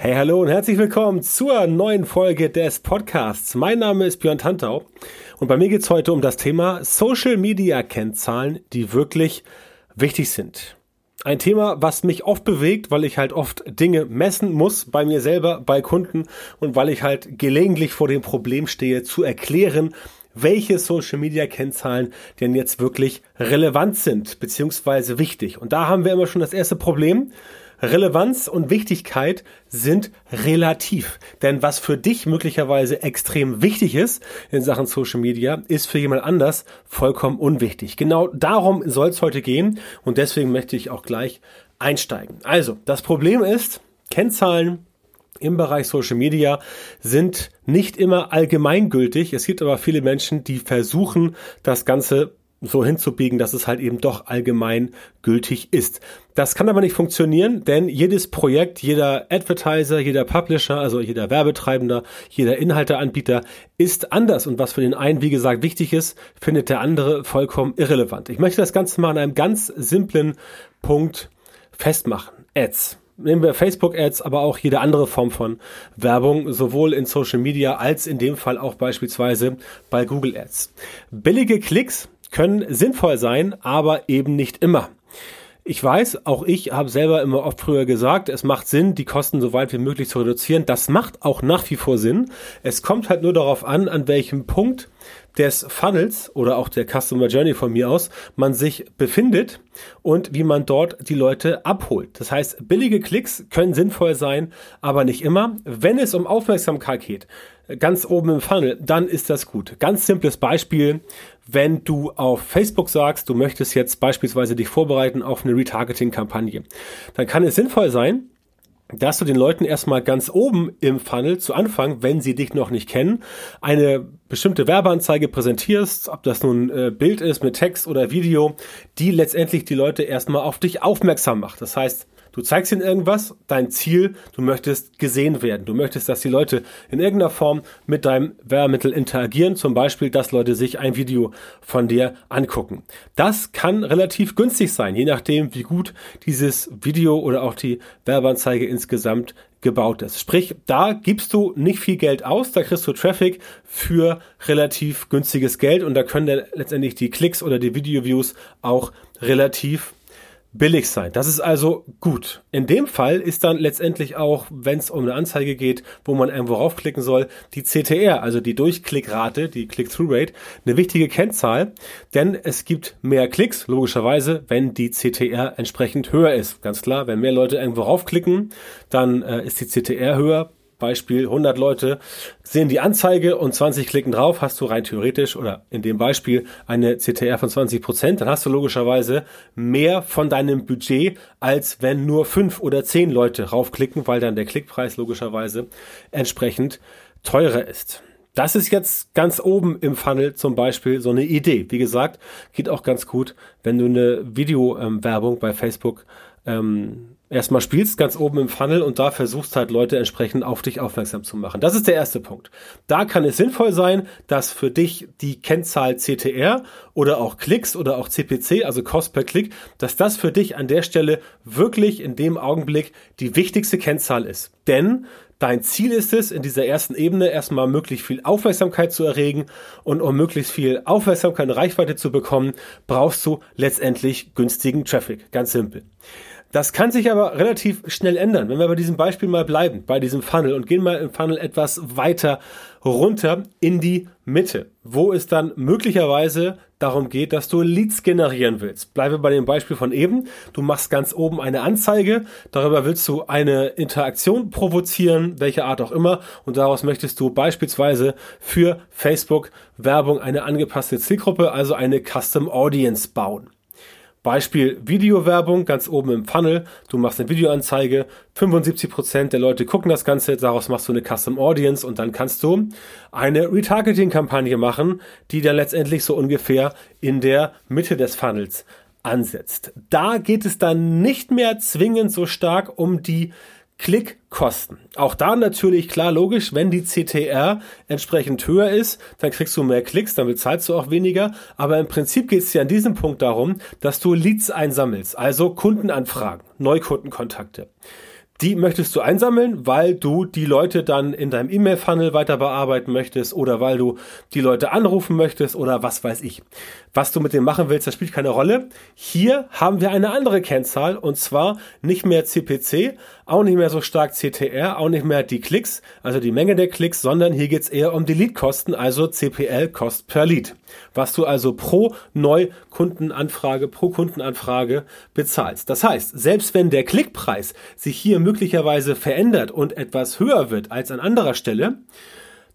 Hey, hallo und herzlich willkommen zur neuen Folge des Podcasts. Mein Name ist Björn Tantau und bei mir geht es heute um das Thema Social Media Kennzahlen, die wirklich wichtig sind. Ein Thema, was mich oft bewegt, weil ich halt oft Dinge messen muss bei mir selber, bei Kunden und weil ich halt gelegentlich vor dem Problem stehe, zu erklären, welche Social Media Kennzahlen denn jetzt wirklich relevant sind, beziehungsweise wichtig. Und da haben wir immer schon das erste Problem. Relevanz und Wichtigkeit sind relativ. Denn was für dich möglicherweise extrem wichtig ist in Sachen Social Media, ist für jemand anders vollkommen unwichtig. Genau darum soll es heute gehen und deswegen möchte ich auch gleich einsteigen. Also, das Problem ist, Kennzahlen im Bereich Social Media sind nicht immer allgemeingültig. Es gibt aber viele Menschen, die versuchen, das Ganze so hinzubiegen, dass es halt eben doch allgemein gültig ist. Das kann aber nicht funktionieren, denn jedes Projekt, jeder Advertiser, jeder Publisher, also jeder Werbetreibender, jeder Inhalteanbieter ist anders und was für den einen, wie gesagt, wichtig ist, findet der andere vollkommen irrelevant. Ich möchte das Ganze mal an einem ganz simplen Punkt festmachen. Ads nehmen wir Facebook-Ads, aber auch jede andere Form von Werbung, sowohl in Social Media als in dem Fall auch beispielsweise bei Google Ads. Billige Klicks können sinnvoll sein, aber eben nicht immer. Ich weiß, auch ich habe selber immer oft früher gesagt, es macht Sinn, die Kosten so weit wie möglich zu reduzieren. Das macht auch nach wie vor Sinn. Es kommt halt nur darauf an, an welchem Punkt des Funnels oder auch der Customer Journey von mir aus man sich befindet und wie man dort die Leute abholt. Das heißt, billige Klicks können sinnvoll sein, aber nicht immer. Wenn es um Aufmerksamkeit geht, ganz oben im Funnel, dann ist das gut. Ganz simples Beispiel wenn du auf Facebook sagst, du möchtest jetzt beispielsweise dich vorbereiten auf eine Retargeting-Kampagne, dann kann es sinnvoll sein, dass du den Leuten erstmal ganz oben im Funnel zu Anfang, wenn sie dich noch nicht kennen, eine bestimmte Werbeanzeige präsentierst, ob das nun äh, Bild ist mit Text oder Video, die letztendlich die Leute erstmal auf dich aufmerksam macht. Das heißt, Du zeigst ihnen irgendwas, dein Ziel, du möchtest gesehen werden. Du möchtest, dass die Leute in irgendeiner Form mit deinem Werbemittel interagieren. Zum Beispiel, dass Leute sich ein Video von dir angucken. Das kann relativ günstig sein, je nachdem, wie gut dieses Video oder auch die Werbeanzeige insgesamt gebaut ist. Sprich, da gibst du nicht viel Geld aus, da kriegst du Traffic für relativ günstiges Geld und da können letztendlich die Klicks oder die Video-Views auch relativ billig sein. Das ist also gut. In dem Fall ist dann letztendlich auch, wenn es um eine Anzeige geht, wo man irgendwo raufklicken soll, die CTR, also die Durchklickrate, die Click-Through-Rate, eine wichtige Kennzahl, denn es gibt mehr Klicks, logischerweise, wenn die CTR entsprechend höher ist. Ganz klar, wenn mehr Leute irgendwo raufklicken, dann äh, ist die CTR höher, Beispiel 100 Leute sehen die Anzeige und 20 klicken drauf, hast du rein theoretisch oder in dem Beispiel eine CTR von 20 Prozent, dann hast du logischerweise mehr von deinem Budget, als wenn nur fünf oder zehn Leute raufklicken, weil dann der Klickpreis logischerweise entsprechend teurer ist. Das ist jetzt ganz oben im Funnel zum Beispiel so eine Idee. Wie gesagt, geht auch ganz gut, wenn du eine Videowerbung ähm, bei Facebook ähm, erstmal spielst ganz oben im Funnel und da versuchst halt Leute entsprechend auf dich aufmerksam zu machen. Das ist der erste Punkt. Da kann es sinnvoll sein, dass für dich die Kennzahl CTR oder auch Klicks oder auch CPC, also Cost per Klick, dass das für dich an der Stelle wirklich in dem Augenblick die wichtigste Kennzahl ist. Denn Dein Ziel ist es, in dieser ersten Ebene erstmal möglichst viel Aufmerksamkeit zu erregen und um möglichst viel Aufmerksamkeit und Reichweite zu bekommen, brauchst du letztendlich günstigen Traffic. Ganz simpel. Das kann sich aber relativ schnell ändern. Wenn wir bei diesem Beispiel mal bleiben, bei diesem Funnel und gehen mal im Funnel etwas weiter runter in die Mitte, wo es dann möglicherweise darum geht, dass du Leads generieren willst. Bleibe bei dem Beispiel von eben. Du machst ganz oben eine Anzeige, darüber willst du eine Interaktion provozieren, welche Art auch immer, und daraus möchtest du beispielsweise für Facebook Werbung eine angepasste Zielgruppe, also eine Custom Audience bauen. Beispiel Videowerbung ganz oben im Funnel. Du machst eine Videoanzeige, 75% der Leute gucken das Ganze, daraus machst du eine Custom Audience und dann kannst du eine Retargeting-Kampagne machen, die dann letztendlich so ungefähr in der Mitte des Funnels ansetzt. Da geht es dann nicht mehr zwingend so stark um die Klickkosten. Auch da natürlich klar logisch, wenn die CTR entsprechend höher ist, dann kriegst du mehr Klicks, dann bezahlst du auch weniger. Aber im Prinzip geht es ja an diesem Punkt darum, dass du Leads einsammelst, also Kundenanfragen, Neukundenkontakte. Die möchtest du einsammeln, weil du die Leute dann in deinem E-Mail-Funnel weiter bearbeiten möchtest oder weil du die Leute anrufen möchtest oder was weiß ich. Was du mit dem machen willst, das spielt keine Rolle. Hier haben wir eine andere Kennzahl und zwar nicht mehr CPC, auch nicht mehr so stark CTR, auch nicht mehr die Klicks, also die Menge der Klicks, sondern hier geht's eher um die Lead-Kosten, also CPL, Cost per Lead. Was du also pro Neukundenanfrage, pro Kundenanfrage bezahlst. Das heißt, selbst wenn der Klickpreis sich hier möglicherweise verändert und etwas höher wird als an anderer Stelle,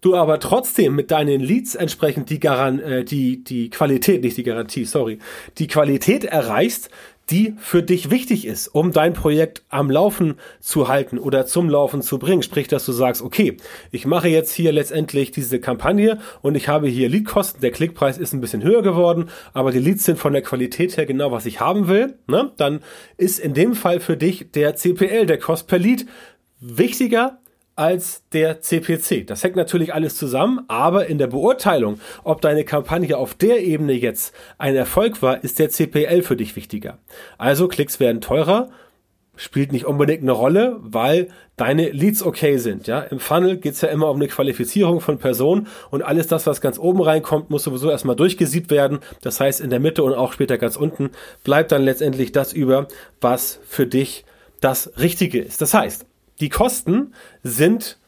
du aber trotzdem mit deinen Leads entsprechend die, Garan äh, die, die Qualität, nicht die Garantie, sorry, die Qualität erreichst, die für dich wichtig ist, um dein Projekt am Laufen zu halten oder zum Laufen zu bringen. Sprich, dass du sagst, okay, ich mache jetzt hier letztendlich diese Kampagne und ich habe hier Leadkosten. Der Klickpreis ist ein bisschen höher geworden, aber die Leads sind von der Qualität her genau, was ich haben will. Ne? Dann ist in dem Fall für dich der CPL, der Cost per Lead, wichtiger als der CPC. Das hängt natürlich alles zusammen, aber in der Beurteilung, ob deine Kampagne auf der Ebene jetzt ein Erfolg war, ist der CPL für dich wichtiger. Also Klicks werden teurer, spielt nicht unbedingt eine Rolle, weil deine Leads okay sind. Ja, im Funnel geht's ja immer um eine Qualifizierung von Personen und alles das, was ganz oben reinkommt, muss sowieso erstmal durchgesiebt werden. Das heißt, in der Mitte und auch später ganz unten bleibt dann letztendlich das über, was für dich das Richtige ist. Das heißt, die Kosten sind,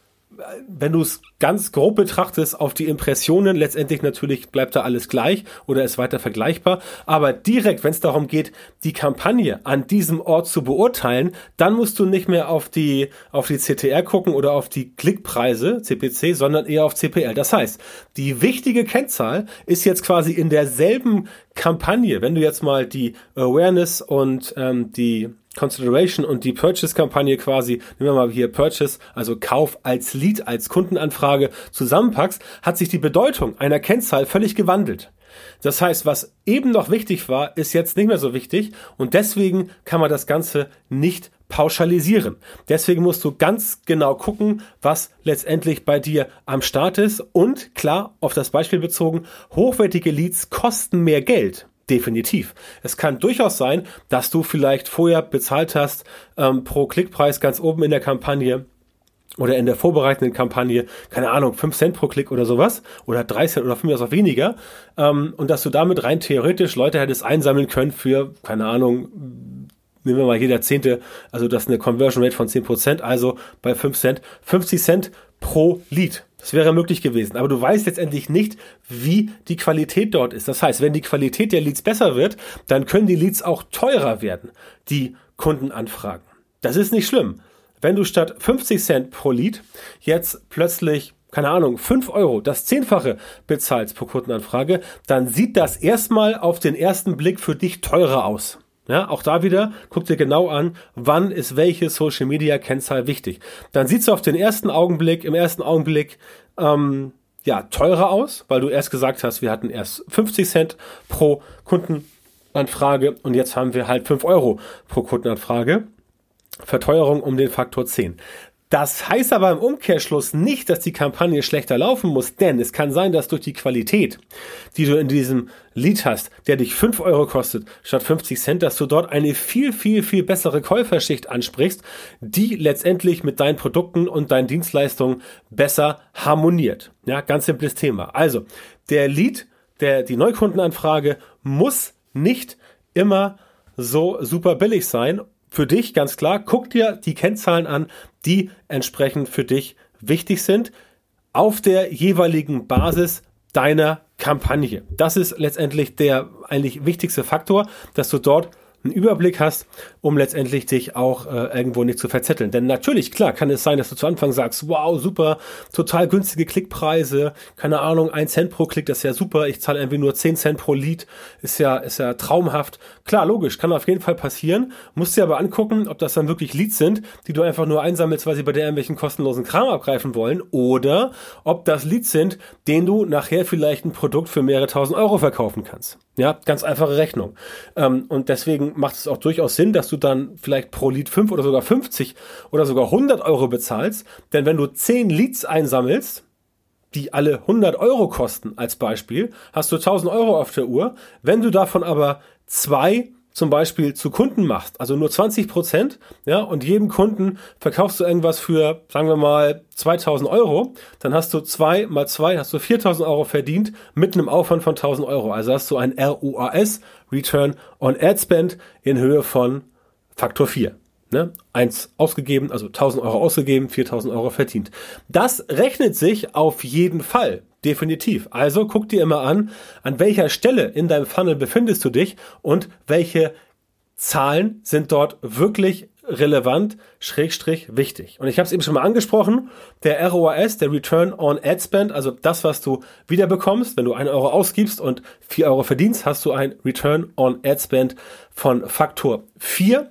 wenn du es ganz grob betrachtest, auf die Impressionen, letztendlich natürlich bleibt da alles gleich oder ist weiter vergleichbar. Aber direkt, wenn es darum geht, die Kampagne an diesem Ort zu beurteilen, dann musst du nicht mehr auf die, auf die CTR gucken oder auf die Klickpreise, CPC, sondern eher auf CPL. Das heißt, die wichtige Kennzahl ist jetzt quasi in derselben Kampagne, wenn du jetzt mal die Awareness und ähm, die Consideration und die Purchase-Kampagne quasi, nehmen wir mal hier Purchase, also Kauf als Lead, als Kundenanfrage zusammenpackst, hat sich die Bedeutung einer Kennzahl völlig gewandelt. Das heißt, was eben noch wichtig war, ist jetzt nicht mehr so wichtig und deswegen kann man das Ganze nicht pauschalisieren. Deswegen musst du ganz genau gucken, was letztendlich bei dir am Start ist und klar, auf das Beispiel bezogen, hochwertige Leads kosten mehr Geld. Definitiv. Es kann durchaus sein, dass du vielleicht vorher bezahlt hast ähm, pro Klickpreis ganz oben in der Kampagne oder in der vorbereitenden Kampagne, keine Ahnung, 5 Cent pro Klick oder sowas oder 3 Cent oder von mir aus auch weniger ähm, und dass du damit rein theoretisch Leute hättest einsammeln können für, keine Ahnung, nehmen wir mal jeder Zehnte, also das ist eine Conversion Rate von 10%, also bei 5 Cent, 50 Cent pro Lead. Das wäre möglich gewesen. Aber du weißt letztendlich nicht, wie die Qualität dort ist. Das heißt, wenn die Qualität der Leads besser wird, dann können die Leads auch teurer werden, die Kundenanfragen. Das ist nicht schlimm. Wenn du statt 50 Cent pro Lead jetzt plötzlich keine Ahnung, 5 Euro, das Zehnfache bezahlst pro Kundenanfrage, dann sieht das erstmal auf den ersten Blick für dich teurer aus. Ja, auch da wieder, guck dir genau an, wann ist welche Social Media Kennzahl wichtig. Dann sieht es auf den ersten Augenblick, im ersten Augenblick, ähm, ja, teurer aus, weil du erst gesagt hast, wir hatten erst 50 Cent pro Kundenanfrage und jetzt haben wir halt 5 Euro pro Kundenanfrage. Verteuerung um den Faktor 10. Das heißt aber im Umkehrschluss nicht, dass die Kampagne schlechter laufen muss, denn es kann sein, dass durch die Qualität, die du in diesem Lied hast, der dich 5 Euro kostet statt 50 Cent, dass du dort eine viel, viel, viel bessere Käuferschicht ansprichst, die letztendlich mit deinen Produkten und deinen Dienstleistungen besser harmoniert. Ja, ganz simples Thema. Also, der Lied, der, die Neukundenanfrage muss nicht immer so super billig sein für dich ganz klar, guck dir die Kennzahlen an, die entsprechend für dich wichtig sind, auf der jeweiligen Basis deiner Kampagne. Das ist letztendlich der eigentlich wichtigste Faktor, dass du dort einen Überblick hast, um letztendlich dich auch äh, irgendwo nicht zu verzetteln. Denn natürlich, klar, kann es sein, dass du zu Anfang sagst, wow, super, total günstige Klickpreise, keine Ahnung, ein Cent pro Klick, das ist ja super, ich zahle irgendwie nur 10 Cent pro Lied, ist ja, ist ja traumhaft. Klar, logisch, kann auf jeden Fall passieren, musst dir aber angucken, ob das dann wirklich Leads sind, die du einfach nur einsammelst, weil sie bei dir irgendwelchen kostenlosen Kram abgreifen wollen, oder ob das Leads sind, denen du nachher vielleicht ein Produkt für mehrere tausend Euro verkaufen kannst. Ja, ganz einfache Rechnung. Ähm, und deswegen macht es auch durchaus Sinn, dass du dann vielleicht pro Lied 5 oder sogar 50 oder sogar 100 Euro bezahlst. Denn wenn du 10 Leads einsammelst, die alle 100 Euro kosten als Beispiel, hast du 1000 Euro auf der Uhr. Wenn du davon aber zwei zum Beispiel zu Kunden machst, also nur 20 Prozent, ja, und jedem Kunden verkaufst du irgendwas für, sagen wir mal, 2000 Euro, dann hast du zwei mal zwei, hast du 4000 Euro verdient mit einem Aufwand von 1000 Euro. Also hast du ein ROAS, Return on Ad Spend, in Höhe von Faktor 4. Ne? Eins ausgegeben, also 1000 Euro ausgegeben, 4000 Euro verdient. Das rechnet sich auf jeden Fall. Definitiv. Also guck dir immer an, an welcher Stelle in deinem Funnel befindest du dich und welche Zahlen sind dort wirklich relevant, schrägstrich wichtig. Und ich habe es eben schon mal angesprochen, der ROAS, der Return on Ad Spend, also das, was du wieder bekommst, wenn du einen Euro ausgibst und vier Euro verdienst, hast du ein Return on Ad Spend von Faktor 4.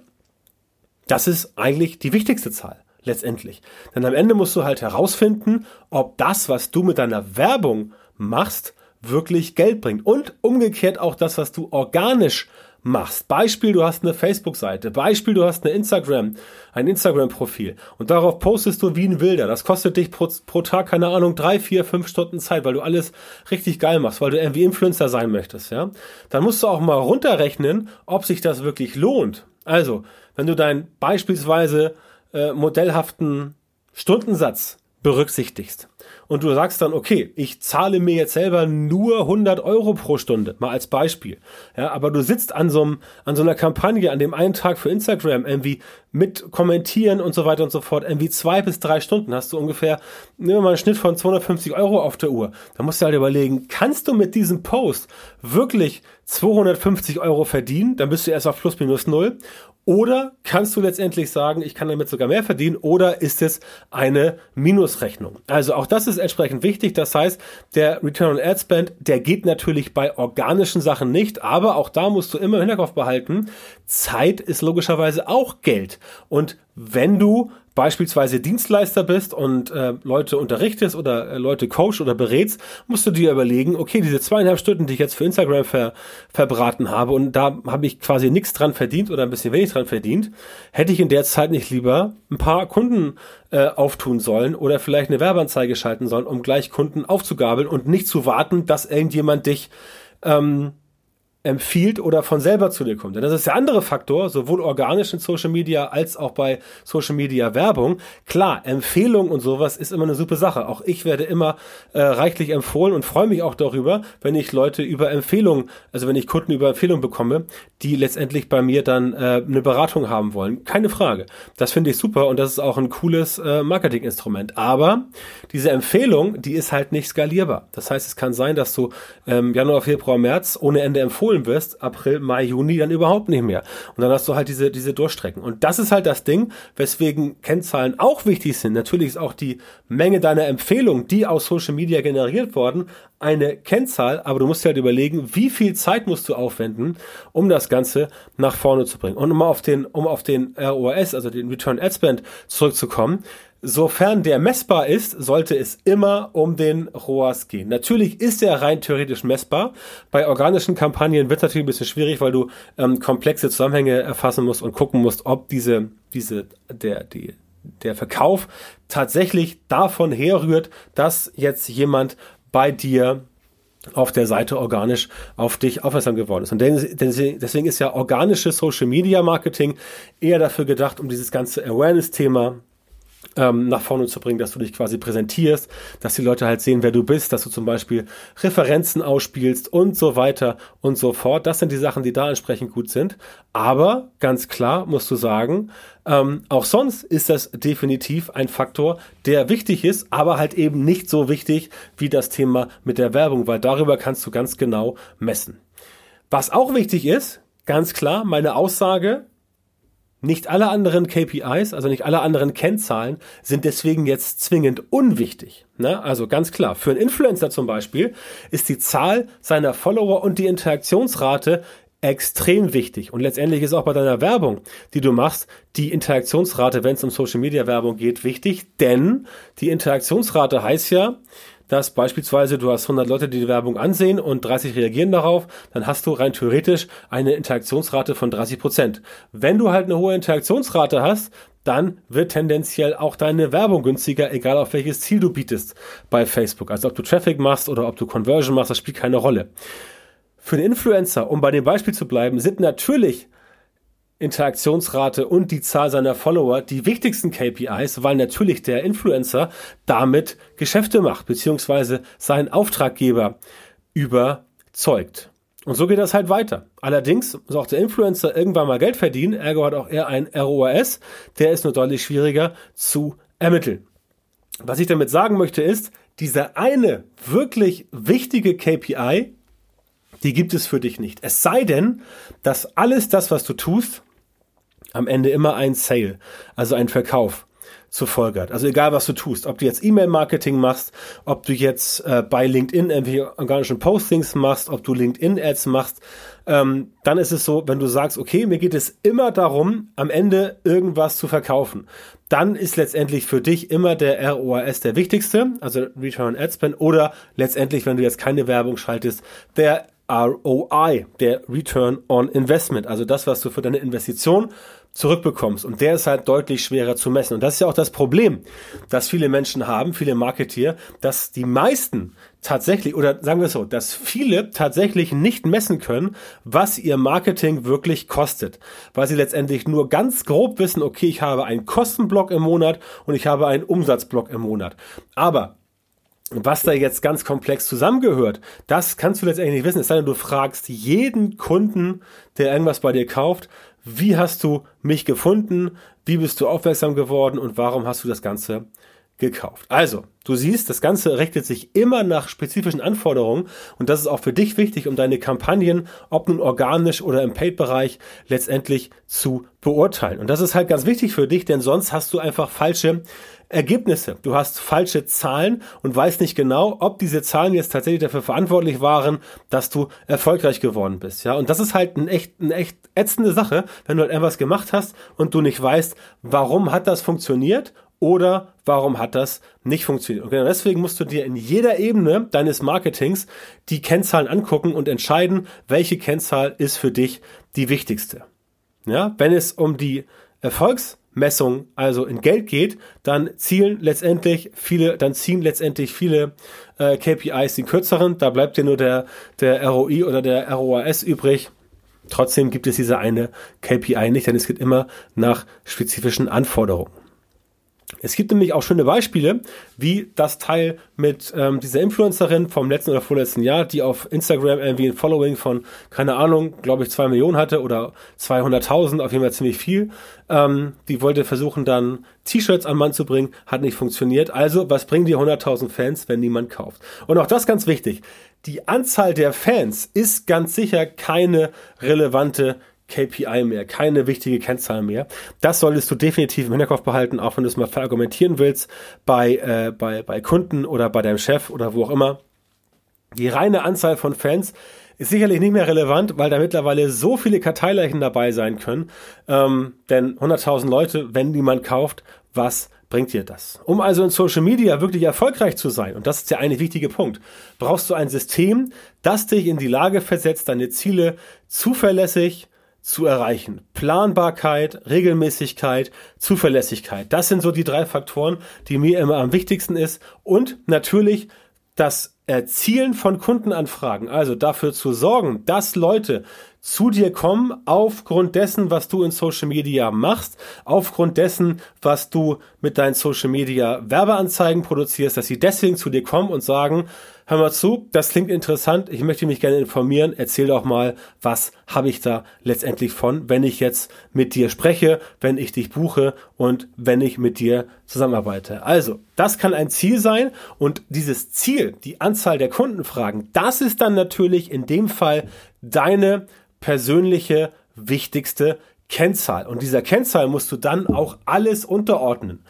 Das ist eigentlich die wichtigste Zahl letztendlich. Denn am Ende musst du halt herausfinden, ob das, was du mit deiner Werbung machst, wirklich Geld bringt. Und umgekehrt auch das, was du organisch machst. Beispiel, du hast eine Facebook-Seite. Beispiel, du hast eine Instagram, ein Instagram-Profil. Und darauf postest du wie ein Wilder. Das kostet dich pro, pro Tag, keine Ahnung, drei, vier, fünf Stunden Zeit, weil du alles richtig geil machst, weil du irgendwie Influencer sein möchtest, ja. Dann musst du auch mal runterrechnen, ob sich das wirklich lohnt. Also, wenn du dein beispielsweise äh, modellhaften Stundensatz berücksichtigst und du sagst dann, okay, ich zahle mir jetzt selber nur 100 Euro pro Stunde, mal als Beispiel. Ja, aber du sitzt an so, einem, an so einer Kampagne, an dem einen Tag für Instagram irgendwie mit kommentieren und so weiter und so fort, irgendwie zwei bis drei Stunden hast du ungefähr, nehmen wir mal einen Schnitt von 250 Euro auf der Uhr. Da musst du halt überlegen, kannst du mit diesem Post wirklich 250 Euro verdienen? Dann bist du erst auf plus minus null. Oder kannst du letztendlich sagen, ich kann damit sogar mehr verdienen? Oder ist es eine Minusrechnung? Also auch das ist entsprechend wichtig. Das heißt, der Return on Ad Spend, der geht natürlich bei organischen Sachen nicht. Aber auch da musst du immer im Hinterkopf behalten, Zeit ist logischerweise auch Geld. Und wenn du beispielsweise Dienstleister bist und äh, Leute unterrichtest oder äh, Leute coach oder berätst, musst du dir überlegen, okay, diese zweieinhalb Stunden, die ich jetzt für Instagram ver, verbraten habe und da habe ich quasi nichts dran verdient oder ein bisschen wenig dran verdient, hätte ich in der Zeit nicht lieber ein paar Kunden äh, auftun sollen oder vielleicht eine Werbeanzeige schalten sollen, um gleich Kunden aufzugabeln und nicht zu warten, dass irgendjemand dich ähm, empfiehlt oder von selber zu dir kommt. Denn das ist der andere Faktor, sowohl organisch in Social Media als auch bei Social Media Werbung. Klar, Empfehlung und sowas ist immer eine super Sache. Auch ich werde immer äh, reichlich empfohlen und freue mich auch darüber, wenn ich Leute über Empfehlungen, also wenn ich Kunden über Empfehlungen bekomme, die letztendlich bei mir dann äh, eine Beratung haben wollen. Keine Frage. Das finde ich super und das ist auch ein cooles äh, Marketinginstrument. Aber diese Empfehlung, die ist halt nicht skalierbar. Das heißt, es kann sein, dass du ähm, Januar, Februar, März ohne Ende empfohlen empfohlen wirst, April, Mai, Juni dann überhaupt nicht mehr. Und dann hast du halt diese, diese Durchstrecken. Und das ist halt das Ding, weswegen Kennzahlen auch wichtig sind. Natürlich ist auch die Menge deiner Empfehlungen, die aus Social Media generiert worden, eine Kennzahl, aber du musst dir halt überlegen, wie viel Zeit musst du aufwenden, um das Ganze nach vorne zu bringen. Und um auf den, um auf den ROAS, also den Return Ad Spend zurückzukommen, Sofern der messbar ist, sollte es immer um den ROAS gehen. Natürlich ist er rein theoretisch messbar. Bei organischen Kampagnen wird es natürlich ein bisschen schwierig, weil du ähm, komplexe Zusammenhänge erfassen musst und gucken musst, ob diese, diese, der, die, der Verkauf tatsächlich davon herrührt, dass jetzt jemand bei dir auf der Seite organisch auf dich aufmerksam geworden ist. Und deswegen ist ja organisches Social Media Marketing eher dafür gedacht, um dieses ganze Awareness-Thema ähm, nach vorne zu bringen, dass du dich quasi präsentierst, dass die Leute halt sehen, wer du bist, dass du zum Beispiel Referenzen ausspielst und so weiter und so fort. Das sind die Sachen, die da entsprechend gut sind. Aber ganz klar musst du sagen, ähm, auch sonst ist das definitiv ein Faktor, der wichtig ist, aber halt eben nicht so wichtig wie das Thema mit der Werbung, weil darüber kannst du ganz genau messen. Was auch wichtig ist, ganz klar meine Aussage, nicht alle anderen KPIs, also nicht alle anderen Kennzahlen, sind deswegen jetzt zwingend unwichtig. Ne? Also ganz klar, für einen Influencer zum Beispiel ist die Zahl seiner Follower und die Interaktionsrate extrem wichtig. Und letztendlich ist auch bei deiner Werbung, die du machst, die Interaktionsrate, wenn es um Social Media Werbung geht, wichtig. Denn die Interaktionsrate heißt ja, dass beispielsweise du hast 100 Leute, die die Werbung ansehen und 30 reagieren darauf, dann hast du rein theoretisch eine Interaktionsrate von 30 Prozent. Wenn du halt eine hohe Interaktionsrate hast, dann wird tendenziell auch deine Werbung günstiger, egal auf welches Ziel du bietest bei Facebook. Also ob du Traffic machst oder ob du Conversion machst, das spielt keine Rolle. Für den Influencer, um bei dem Beispiel zu bleiben, sind natürlich Interaktionsrate und die Zahl seiner Follower die wichtigsten KPIs, weil natürlich der Influencer damit Geschäfte macht, beziehungsweise seinen Auftraggeber überzeugt. Und so geht das halt weiter. Allerdings muss auch der Influencer irgendwann mal Geld verdienen, ergo hat auch er ein ROAS, der ist nur deutlich schwieriger zu ermitteln. Was ich damit sagen möchte ist, dieser eine wirklich wichtige KPI die gibt es für dich nicht. Es sei denn, dass alles das, was du tust, am Ende immer ein Sale, also ein Verkauf zur Folge hat. Also egal, was du tust, ob du jetzt E-Mail-Marketing machst, ob du jetzt äh, bei LinkedIn irgendwelche organischen Postings machst, ob du LinkedIn-Ads machst, ähm, dann ist es so, wenn du sagst, okay, mir geht es immer darum, am Ende irgendwas zu verkaufen, dann ist letztendlich für dich immer der ROAS der wichtigste, also Return Ad Spend, oder letztendlich, wenn du jetzt keine Werbung schaltest, der ROI, der Return on Investment, also das, was du für deine Investition zurückbekommst. Und der ist halt deutlich schwerer zu messen. Und das ist ja auch das Problem, das viele Menschen haben, viele Marketeer, dass die meisten tatsächlich, oder sagen wir es so, dass viele tatsächlich nicht messen können, was ihr Marketing wirklich kostet. Weil sie letztendlich nur ganz grob wissen, okay, ich habe einen Kostenblock im Monat und ich habe einen Umsatzblock im Monat. Aber was da jetzt ganz komplex zusammengehört, das kannst du letztendlich nicht wissen, es sei denn, du fragst jeden Kunden, der irgendwas bei dir kauft, wie hast du mich gefunden, wie bist du aufmerksam geworden und warum hast du das Ganze gekauft. Also, du siehst, das Ganze richtet sich immer nach spezifischen Anforderungen und das ist auch für dich wichtig, um deine Kampagnen, ob nun organisch oder im Paid-Bereich, letztendlich zu beurteilen. Und das ist halt ganz wichtig für dich, denn sonst hast du einfach falsche Ergebnisse. Du hast falsche Zahlen und weißt nicht genau, ob diese Zahlen jetzt tatsächlich dafür verantwortlich waren, dass du erfolgreich geworden bist. Ja, und das ist halt eine echt, eine echt ätzende Sache, wenn du halt etwas gemacht hast und du nicht weißt, warum hat das funktioniert oder warum hat das nicht funktioniert. Und genau deswegen musst du dir in jeder Ebene deines Marketings die Kennzahlen angucken und entscheiden, welche Kennzahl ist für dich die wichtigste. Ja, wenn es um die Erfolgsmessung also in Geld geht, dann zielen letztendlich viele, dann ziehen letztendlich viele äh, KPIs den kürzeren. Da bleibt dir nur der, der ROI oder der ROAS übrig. Trotzdem gibt es diese eine KPI nicht, denn es geht immer nach spezifischen Anforderungen. Es gibt nämlich auch schöne Beispiele, wie das Teil mit ähm, dieser Influencerin vom letzten oder vorletzten Jahr, die auf Instagram irgendwie ein Following von, keine Ahnung, glaube ich, zwei Millionen hatte oder 200.000, auf jeden Fall ziemlich viel. Ähm, die wollte versuchen dann T-Shirts an Mann zu bringen, hat nicht funktioniert. Also, was bringen die 100.000 Fans, wenn niemand kauft? Und auch das ganz wichtig. Die Anzahl der Fans ist ganz sicher keine relevante KPI mehr, keine wichtige Kennzahl mehr. Das solltest du definitiv im Hinterkopf behalten, auch wenn du es mal verargumentieren willst bei, äh, bei, bei Kunden oder bei deinem Chef oder wo auch immer. Die reine Anzahl von Fans ist sicherlich nicht mehr relevant, weil da mittlerweile so viele Karteileichen dabei sein können. Ähm, denn 100.000 Leute, wenn niemand kauft, was bringt dir das? Um also in Social Media wirklich erfolgreich zu sein, und das ist der eine wichtige Punkt, brauchst du ein System, das dich in die Lage versetzt, deine Ziele zuverlässig, zu erreichen. Planbarkeit, Regelmäßigkeit, Zuverlässigkeit. Das sind so die drei Faktoren, die mir immer am wichtigsten ist. Und natürlich das Erzielen von Kundenanfragen. Also dafür zu sorgen, dass Leute zu dir kommen aufgrund dessen, was du in Social Media machst, aufgrund dessen, was du mit deinen Social Media Werbeanzeigen produzierst, dass sie deswegen zu dir kommen und sagen, hör mal zu, das klingt interessant, ich möchte mich gerne informieren, erzähl doch mal, was habe ich da letztendlich von, wenn ich jetzt mit dir spreche, wenn ich dich buche und wenn ich mit dir zusammenarbeite. Also, das kann ein Ziel sein und dieses Ziel, die Anzahl der Kundenfragen, das ist dann natürlich in dem Fall deine persönliche wichtigste Kennzahl. Und dieser Kennzahl musst du dann auch alles unterordnen.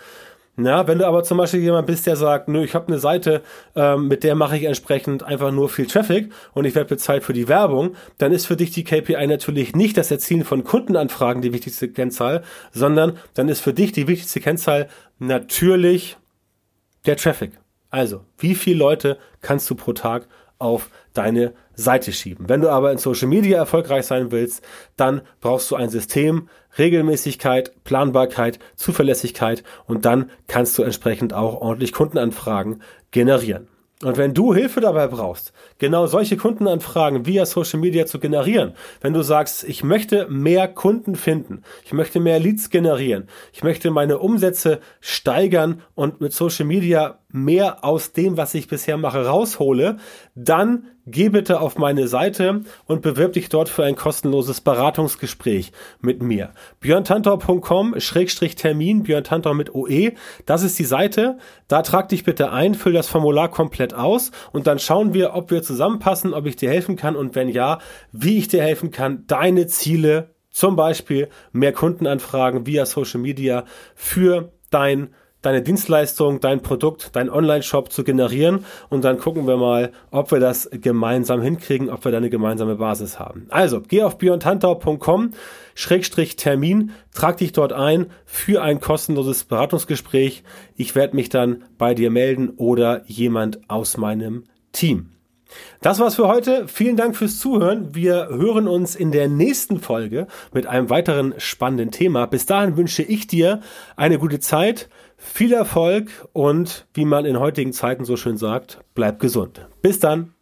Na, wenn du aber zum Beispiel jemand bist, der sagt, nö, ich habe eine Seite, ähm, mit der mache ich entsprechend einfach nur viel Traffic und ich werde bezahlt für die Werbung, dann ist für dich die KPI natürlich nicht das Erzielen von Kundenanfragen die wichtigste Kennzahl, sondern dann ist für dich die wichtigste Kennzahl natürlich der Traffic. Also, wie viele Leute kannst du pro Tag auf deine Seite schieben. Wenn du aber in Social Media erfolgreich sein willst, dann brauchst du ein System, Regelmäßigkeit, Planbarkeit, Zuverlässigkeit und dann kannst du entsprechend auch ordentlich Kundenanfragen generieren. Und wenn du Hilfe dabei brauchst, genau solche Kundenanfragen via Social Media zu generieren, wenn du sagst, ich möchte mehr Kunden finden, ich möchte mehr Leads generieren, ich möchte meine Umsätze steigern und mit Social Media mehr aus dem, was ich bisher mache, raushole, dann geh bitte auf meine Seite und bewirb dich dort für ein kostenloses Beratungsgespräch mit mir. björntantor.com-termin, Björn Tantor mit OE, das ist die Seite. Da trag dich bitte ein, füll das Formular komplett aus und dann schauen wir, ob wir zusammenpassen, ob ich dir helfen kann und wenn ja, wie ich dir helfen kann, deine Ziele, zum Beispiel mehr Kundenanfragen via Social Media für dein deine Dienstleistung, dein Produkt, dein Online-Shop zu generieren und dann gucken wir mal, ob wir das gemeinsam hinkriegen, ob wir da eine gemeinsame Basis haben. Also, geh auf björntantau.com Schrägstrich Termin, trag dich dort ein für ein kostenloses Beratungsgespräch. Ich werde mich dann bei dir melden oder jemand aus meinem Team. Das war's für heute. Vielen Dank fürs Zuhören. Wir hören uns in der nächsten Folge mit einem weiteren spannenden Thema. Bis dahin wünsche ich dir eine gute Zeit, viel Erfolg und wie man in heutigen Zeiten so schön sagt, bleib gesund. Bis dann.